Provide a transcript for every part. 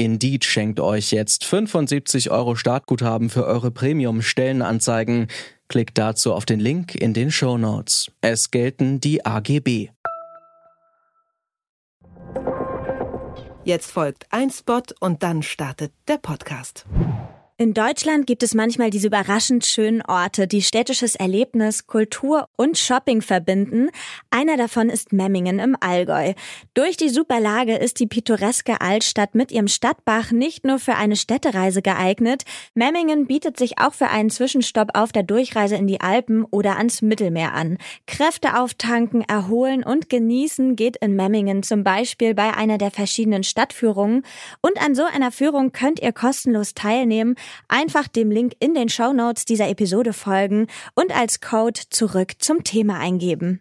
Indeed schenkt euch jetzt 75 Euro Startguthaben für eure Premium-Stellenanzeigen. Klickt dazu auf den Link in den Show Notes. Es gelten die AGB. Jetzt folgt ein Spot und dann startet der Podcast. In Deutschland gibt es manchmal diese überraschend schönen Orte, die städtisches Erlebnis, Kultur und Shopping verbinden. Einer davon ist Memmingen im Allgäu. Durch die super Lage ist die pittoreske Altstadt mit ihrem Stadtbach nicht nur für eine Städtereise geeignet. Memmingen bietet sich auch für einen Zwischenstopp auf der Durchreise in die Alpen oder ans Mittelmeer an. Kräfte auftanken, erholen und genießen geht in Memmingen zum Beispiel bei einer der verschiedenen Stadtführungen. Und an so einer Führung könnt ihr kostenlos teilnehmen. Einfach dem Link in den Show Notes dieser Episode folgen und als Code zurück zum Thema eingeben.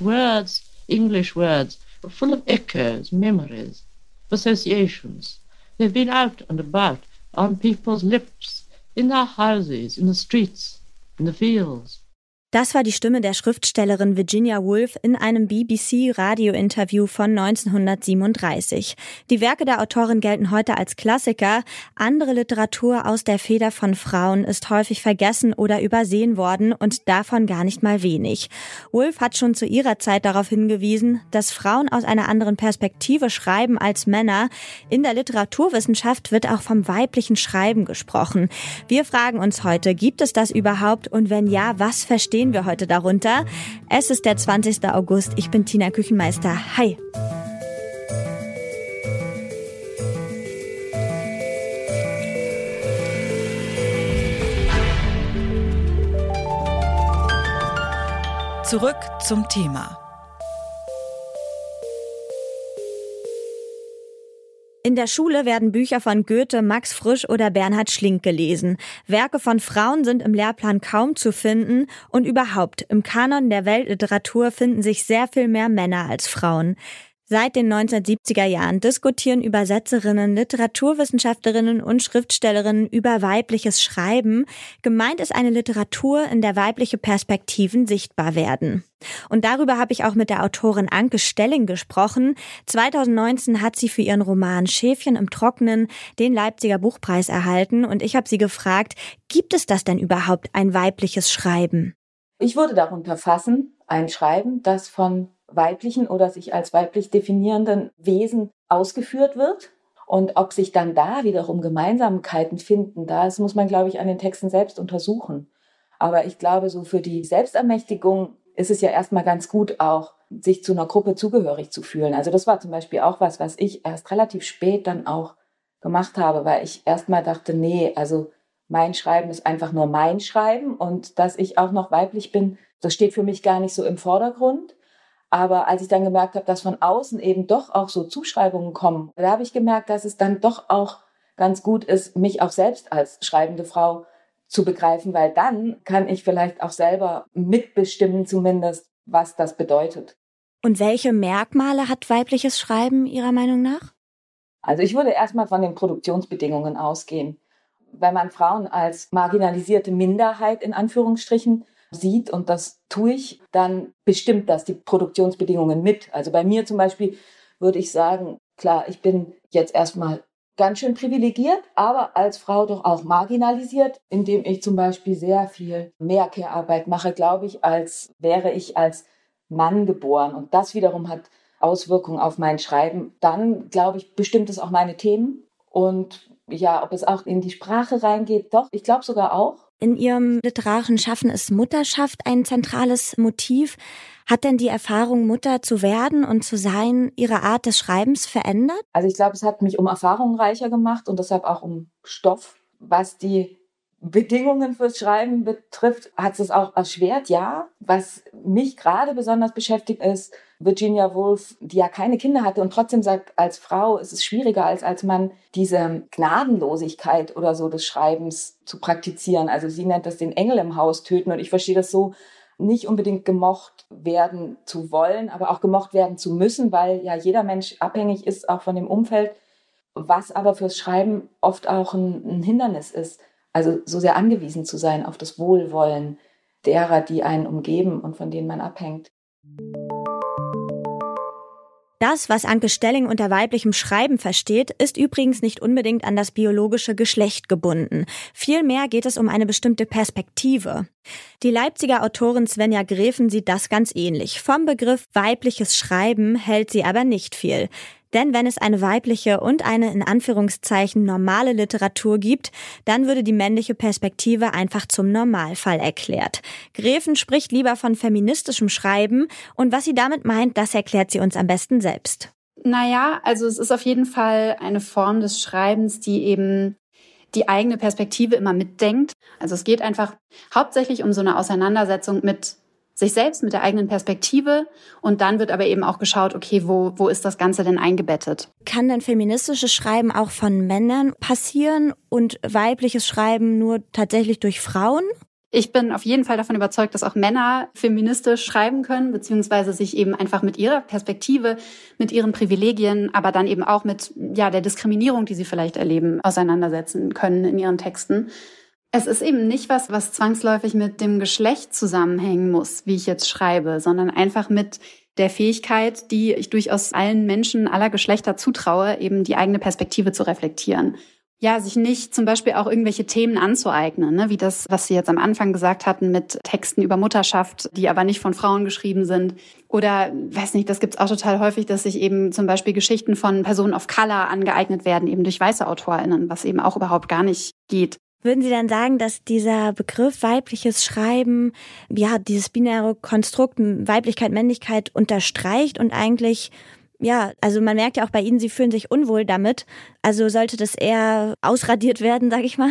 Words, English words, are full of echoes, memories, associations. They've been out and about on people's lips, in their houses, in the streets, in the fields. Das war die Stimme der Schriftstellerin Virginia Woolf in einem BBC-Radiointerview von 1937. Die Werke der Autorin gelten heute als Klassiker. Andere Literatur aus der Feder von Frauen ist häufig vergessen oder übersehen worden und davon gar nicht mal wenig. Woolf hat schon zu ihrer Zeit darauf hingewiesen, dass Frauen aus einer anderen Perspektive schreiben als Männer. In der Literaturwissenschaft wird auch vom weiblichen Schreiben gesprochen. Wir fragen uns heute, gibt es das überhaupt und wenn ja, was verstehen verstehen wir heute darunter? Es ist der 20. August. Ich bin Tina Küchenmeister. Hi. Zurück zum Thema. In der Schule werden Bücher von Goethe, Max Frisch oder Bernhard Schlink gelesen. Werke von Frauen sind im Lehrplan kaum zu finden und überhaupt im Kanon der Weltliteratur finden sich sehr viel mehr Männer als Frauen. Seit den 1970er Jahren diskutieren Übersetzerinnen, Literaturwissenschaftlerinnen und Schriftstellerinnen über weibliches Schreiben. Gemeint ist eine Literatur, in der weibliche Perspektiven sichtbar werden. Und darüber habe ich auch mit der Autorin Anke Stelling gesprochen. 2019 hat sie für ihren Roman Schäfchen im Trocknen den Leipziger Buchpreis erhalten und ich habe sie gefragt, gibt es das denn überhaupt ein weibliches Schreiben? Ich würde darunter fassen, ein Schreiben, das von weiblichen oder sich als weiblich definierenden Wesen ausgeführt wird. Und ob sich dann da wiederum Gemeinsamkeiten finden, das muss man, glaube ich, an den Texten selbst untersuchen. Aber ich glaube, so für die Selbstermächtigung ist es ja erstmal ganz gut, auch sich zu einer Gruppe zugehörig zu fühlen. Also das war zum Beispiel auch was, was ich erst relativ spät dann auch gemacht habe, weil ich erstmal dachte, nee, also mein Schreiben ist einfach nur mein Schreiben und dass ich auch noch weiblich bin, das steht für mich gar nicht so im Vordergrund. Aber als ich dann gemerkt habe, dass von außen eben doch auch so Zuschreibungen kommen, da habe ich gemerkt, dass es dann doch auch ganz gut ist, mich auch selbst als schreibende Frau zu begreifen, weil dann kann ich vielleicht auch selber mitbestimmen zumindest, was das bedeutet. Und welche Merkmale hat weibliches Schreiben Ihrer Meinung nach? Also ich würde erstmal von den Produktionsbedingungen ausgehen. Wenn man Frauen als marginalisierte Minderheit in Anführungsstrichen sieht, und das tue ich, dann bestimmt das die Produktionsbedingungen mit. Also bei mir zum Beispiel würde ich sagen, klar, ich bin jetzt erstmal ganz schön privilegiert, aber als Frau doch auch marginalisiert, indem ich zum Beispiel sehr viel mehr Care-Arbeit mache, glaube ich, als wäre ich als Mann geboren. Und das wiederum hat Auswirkungen auf mein Schreiben. Dann, glaube ich, bestimmt es auch meine Themen. Und ja, ob es auch in die Sprache reingeht, doch, ich glaube sogar auch. In Ihrem literarischen Schaffen ist Mutterschaft ein zentrales Motiv. Hat denn die Erfahrung, Mutter zu werden und zu sein, Ihre Art des Schreibens verändert? Also ich glaube, es hat mich um Erfahrungen reicher gemacht und deshalb auch um Stoff, was die Bedingungen fürs Schreiben betrifft, hat es auch erschwert, ja. Was mich gerade besonders beschäftigt ist, Virginia Woolf, die ja keine Kinder hatte und trotzdem sagt, als Frau ist es schwieriger als als Mann, diese Gnadenlosigkeit oder so des Schreibens zu praktizieren. Also sie nennt das den Engel im Haus töten und ich verstehe das so, nicht unbedingt gemocht werden zu wollen, aber auch gemocht werden zu müssen, weil ja jeder Mensch abhängig ist, auch von dem Umfeld, was aber fürs Schreiben oft auch ein, ein Hindernis ist. Also so sehr angewiesen zu sein auf das Wohlwollen derer, die einen umgeben und von denen man abhängt. Das, was Anke Stelling unter weiblichem Schreiben versteht, ist übrigens nicht unbedingt an das biologische Geschlecht gebunden. Vielmehr geht es um eine bestimmte Perspektive. Die Leipziger Autorin Svenja Gräfen sieht das ganz ähnlich. Vom Begriff weibliches Schreiben hält sie aber nicht viel. Denn wenn es eine weibliche und eine in Anführungszeichen normale Literatur gibt, dann würde die männliche Perspektive einfach zum Normalfall erklärt. Gräfen spricht lieber von feministischem Schreiben und was sie damit meint, das erklärt sie uns am besten selbst. Naja, also es ist auf jeden Fall eine Form des Schreibens, die eben die eigene Perspektive immer mitdenkt. Also es geht einfach hauptsächlich um so eine Auseinandersetzung mit sich selbst mit der eigenen Perspektive und dann wird aber eben auch geschaut, okay, wo, wo ist das Ganze denn eingebettet? Kann denn feministisches Schreiben auch von Männern passieren und weibliches Schreiben nur tatsächlich durch Frauen? Ich bin auf jeden Fall davon überzeugt, dass auch Männer feministisch schreiben können, beziehungsweise sich eben einfach mit ihrer Perspektive, mit ihren Privilegien, aber dann eben auch mit ja, der Diskriminierung, die sie vielleicht erleben, auseinandersetzen können in ihren Texten. Es ist eben nicht was, was zwangsläufig mit dem Geschlecht zusammenhängen muss, wie ich jetzt schreibe, sondern einfach mit der Fähigkeit, die ich durchaus allen Menschen aller Geschlechter zutraue, eben die eigene Perspektive zu reflektieren. Ja, sich nicht zum Beispiel auch irgendwelche Themen anzueignen, ne? wie das, was Sie jetzt am Anfang gesagt hatten mit Texten über Mutterschaft, die aber nicht von Frauen geschrieben sind. Oder, weiß nicht, das gibt's auch total häufig, dass sich eben zum Beispiel Geschichten von Personen of Color angeeignet werden, eben durch weiße AutorInnen, was eben auch überhaupt gar nicht geht. Würden Sie dann sagen, dass dieser Begriff weibliches Schreiben, ja, dieses binäre Konstrukt Weiblichkeit, Männlichkeit unterstreicht und eigentlich, ja, also man merkt ja auch bei Ihnen, Sie fühlen sich unwohl damit. Also sollte das eher ausradiert werden, sag ich mal?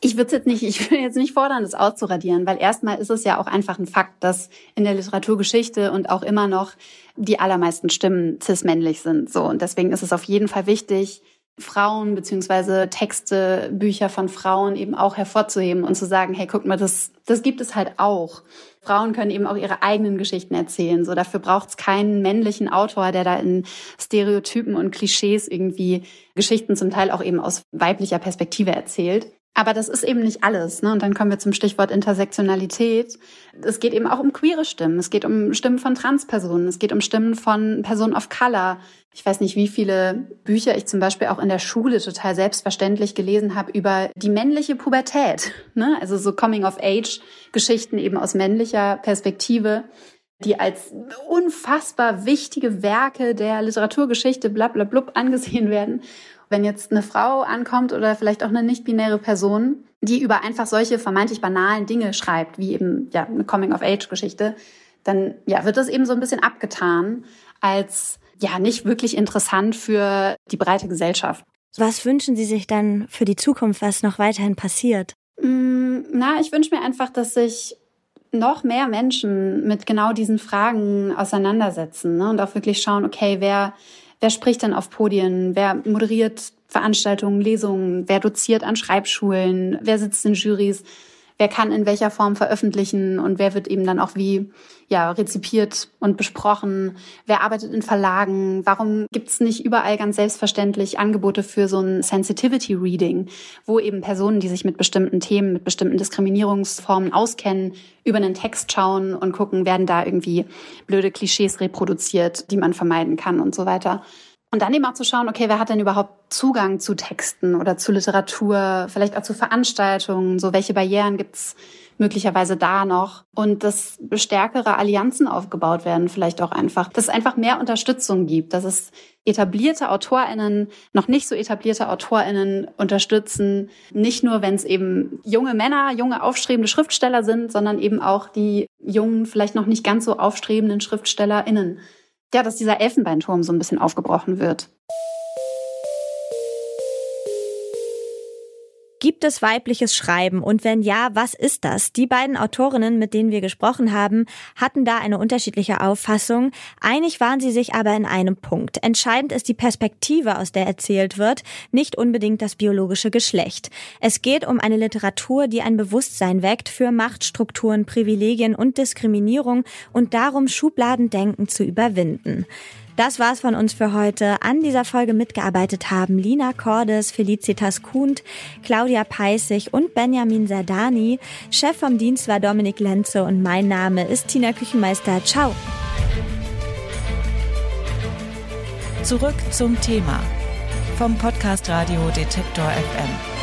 Ich würde jetzt nicht, ich will jetzt nicht fordern, das auszuradieren, weil erstmal ist es ja auch einfach ein Fakt, dass in der Literaturgeschichte und auch immer noch die allermeisten Stimmen cis-männlich sind. So und deswegen ist es auf jeden Fall wichtig, Frauen beziehungsweise Texte, Bücher von Frauen eben auch hervorzuheben und zu sagen, hey, guck mal, das, das gibt es halt auch. Frauen können eben auch ihre eigenen Geschichten erzählen. So dafür braucht es keinen männlichen Autor, der da in Stereotypen und Klischees irgendwie Geschichten zum Teil auch eben aus weiblicher Perspektive erzählt. Aber das ist eben nicht alles. Ne? Und dann kommen wir zum Stichwort Intersektionalität. Es geht eben auch um queere Stimmen. Es geht um Stimmen von Transpersonen. Es geht um Stimmen von Personen of Color. Ich weiß nicht, wie viele Bücher ich zum Beispiel auch in der Schule total selbstverständlich gelesen habe über die männliche Pubertät. Ne? Also so Coming-of-Age-Geschichten eben aus männlicher Perspektive die als unfassbar wichtige Werke der Literaturgeschichte blablablub angesehen werden. Wenn jetzt eine Frau ankommt oder vielleicht auch eine nicht-binäre Person, die über einfach solche vermeintlich banalen Dinge schreibt, wie eben ja eine Coming-of-Age-Geschichte, dann ja wird das eben so ein bisschen abgetan als ja nicht wirklich interessant für die breite Gesellschaft. Was wünschen Sie sich dann für die Zukunft, was noch weiterhin passiert? Mm, na, ich wünsche mir einfach, dass sich noch mehr Menschen mit genau diesen Fragen auseinandersetzen ne? und auch wirklich schauen, okay, wer Wer spricht denn auf Podien? Wer moderiert Veranstaltungen, Lesungen? Wer doziert an Schreibschulen? Wer sitzt in Jurys? Wer kann in welcher Form veröffentlichen und wer wird eben dann auch wie ja, rezipiert und besprochen? Wer arbeitet in Verlagen? Warum gibt es nicht überall ganz selbstverständlich Angebote für so ein Sensitivity Reading, wo eben Personen, die sich mit bestimmten Themen, mit bestimmten Diskriminierungsformen auskennen, über einen Text schauen und gucken, werden da irgendwie blöde Klischees reproduziert, die man vermeiden kann und so weiter. Und dann eben auch zu schauen, okay, wer hat denn überhaupt Zugang zu Texten oder zu Literatur, vielleicht auch zu Veranstaltungen, so welche Barrieren gibt's möglicherweise da noch? Und dass stärkere Allianzen aufgebaut werden, vielleicht auch einfach, dass es einfach mehr Unterstützung gibt, dass es etablierte AutorInnen, noch nicht so etablierte AutorInnen unterstützen, nicht nur, wenn es eben junge Männer, junge aufstrebende Schriftsteller sind, sondern eben auch die jungen, vielleicht noch nicht ganz so aufstrebenden SchriftstellerInnen ja, dass dieser Elfenbeinturm so ein bisschen aufgebrochen wird. Gibt es weibliches Schreiben? Und wenn ja, was ist das? Die beiden Autorinnen, mit denen wir gesprochen haben, hatten da eine unterschiedliche Auffassung. Einig waren sie sich aber in einem Punkt. Entscheidend ist die Perspektive, aus der erzählt wird, nicht unbedingt das biologische Geschlecht. Es geht um eine Literatur, die ein Bewusstsein weckt für Machtstrukturen, Privilegien und Diskriminierung und darum, Schubladendenken zu überwinden. Das war's von uns für heute. An dieser Folge mitgearbeitet haben Lina Cordes, Felicitas Kuhnt, Claudia Peissig und Benjamin Sardani. Chef vom Dienst war Dominik Lenze und mein Name ist Tina Küchenmeister. Ciao. Zurück zum Thema vom Podcast Radio Detektor FM.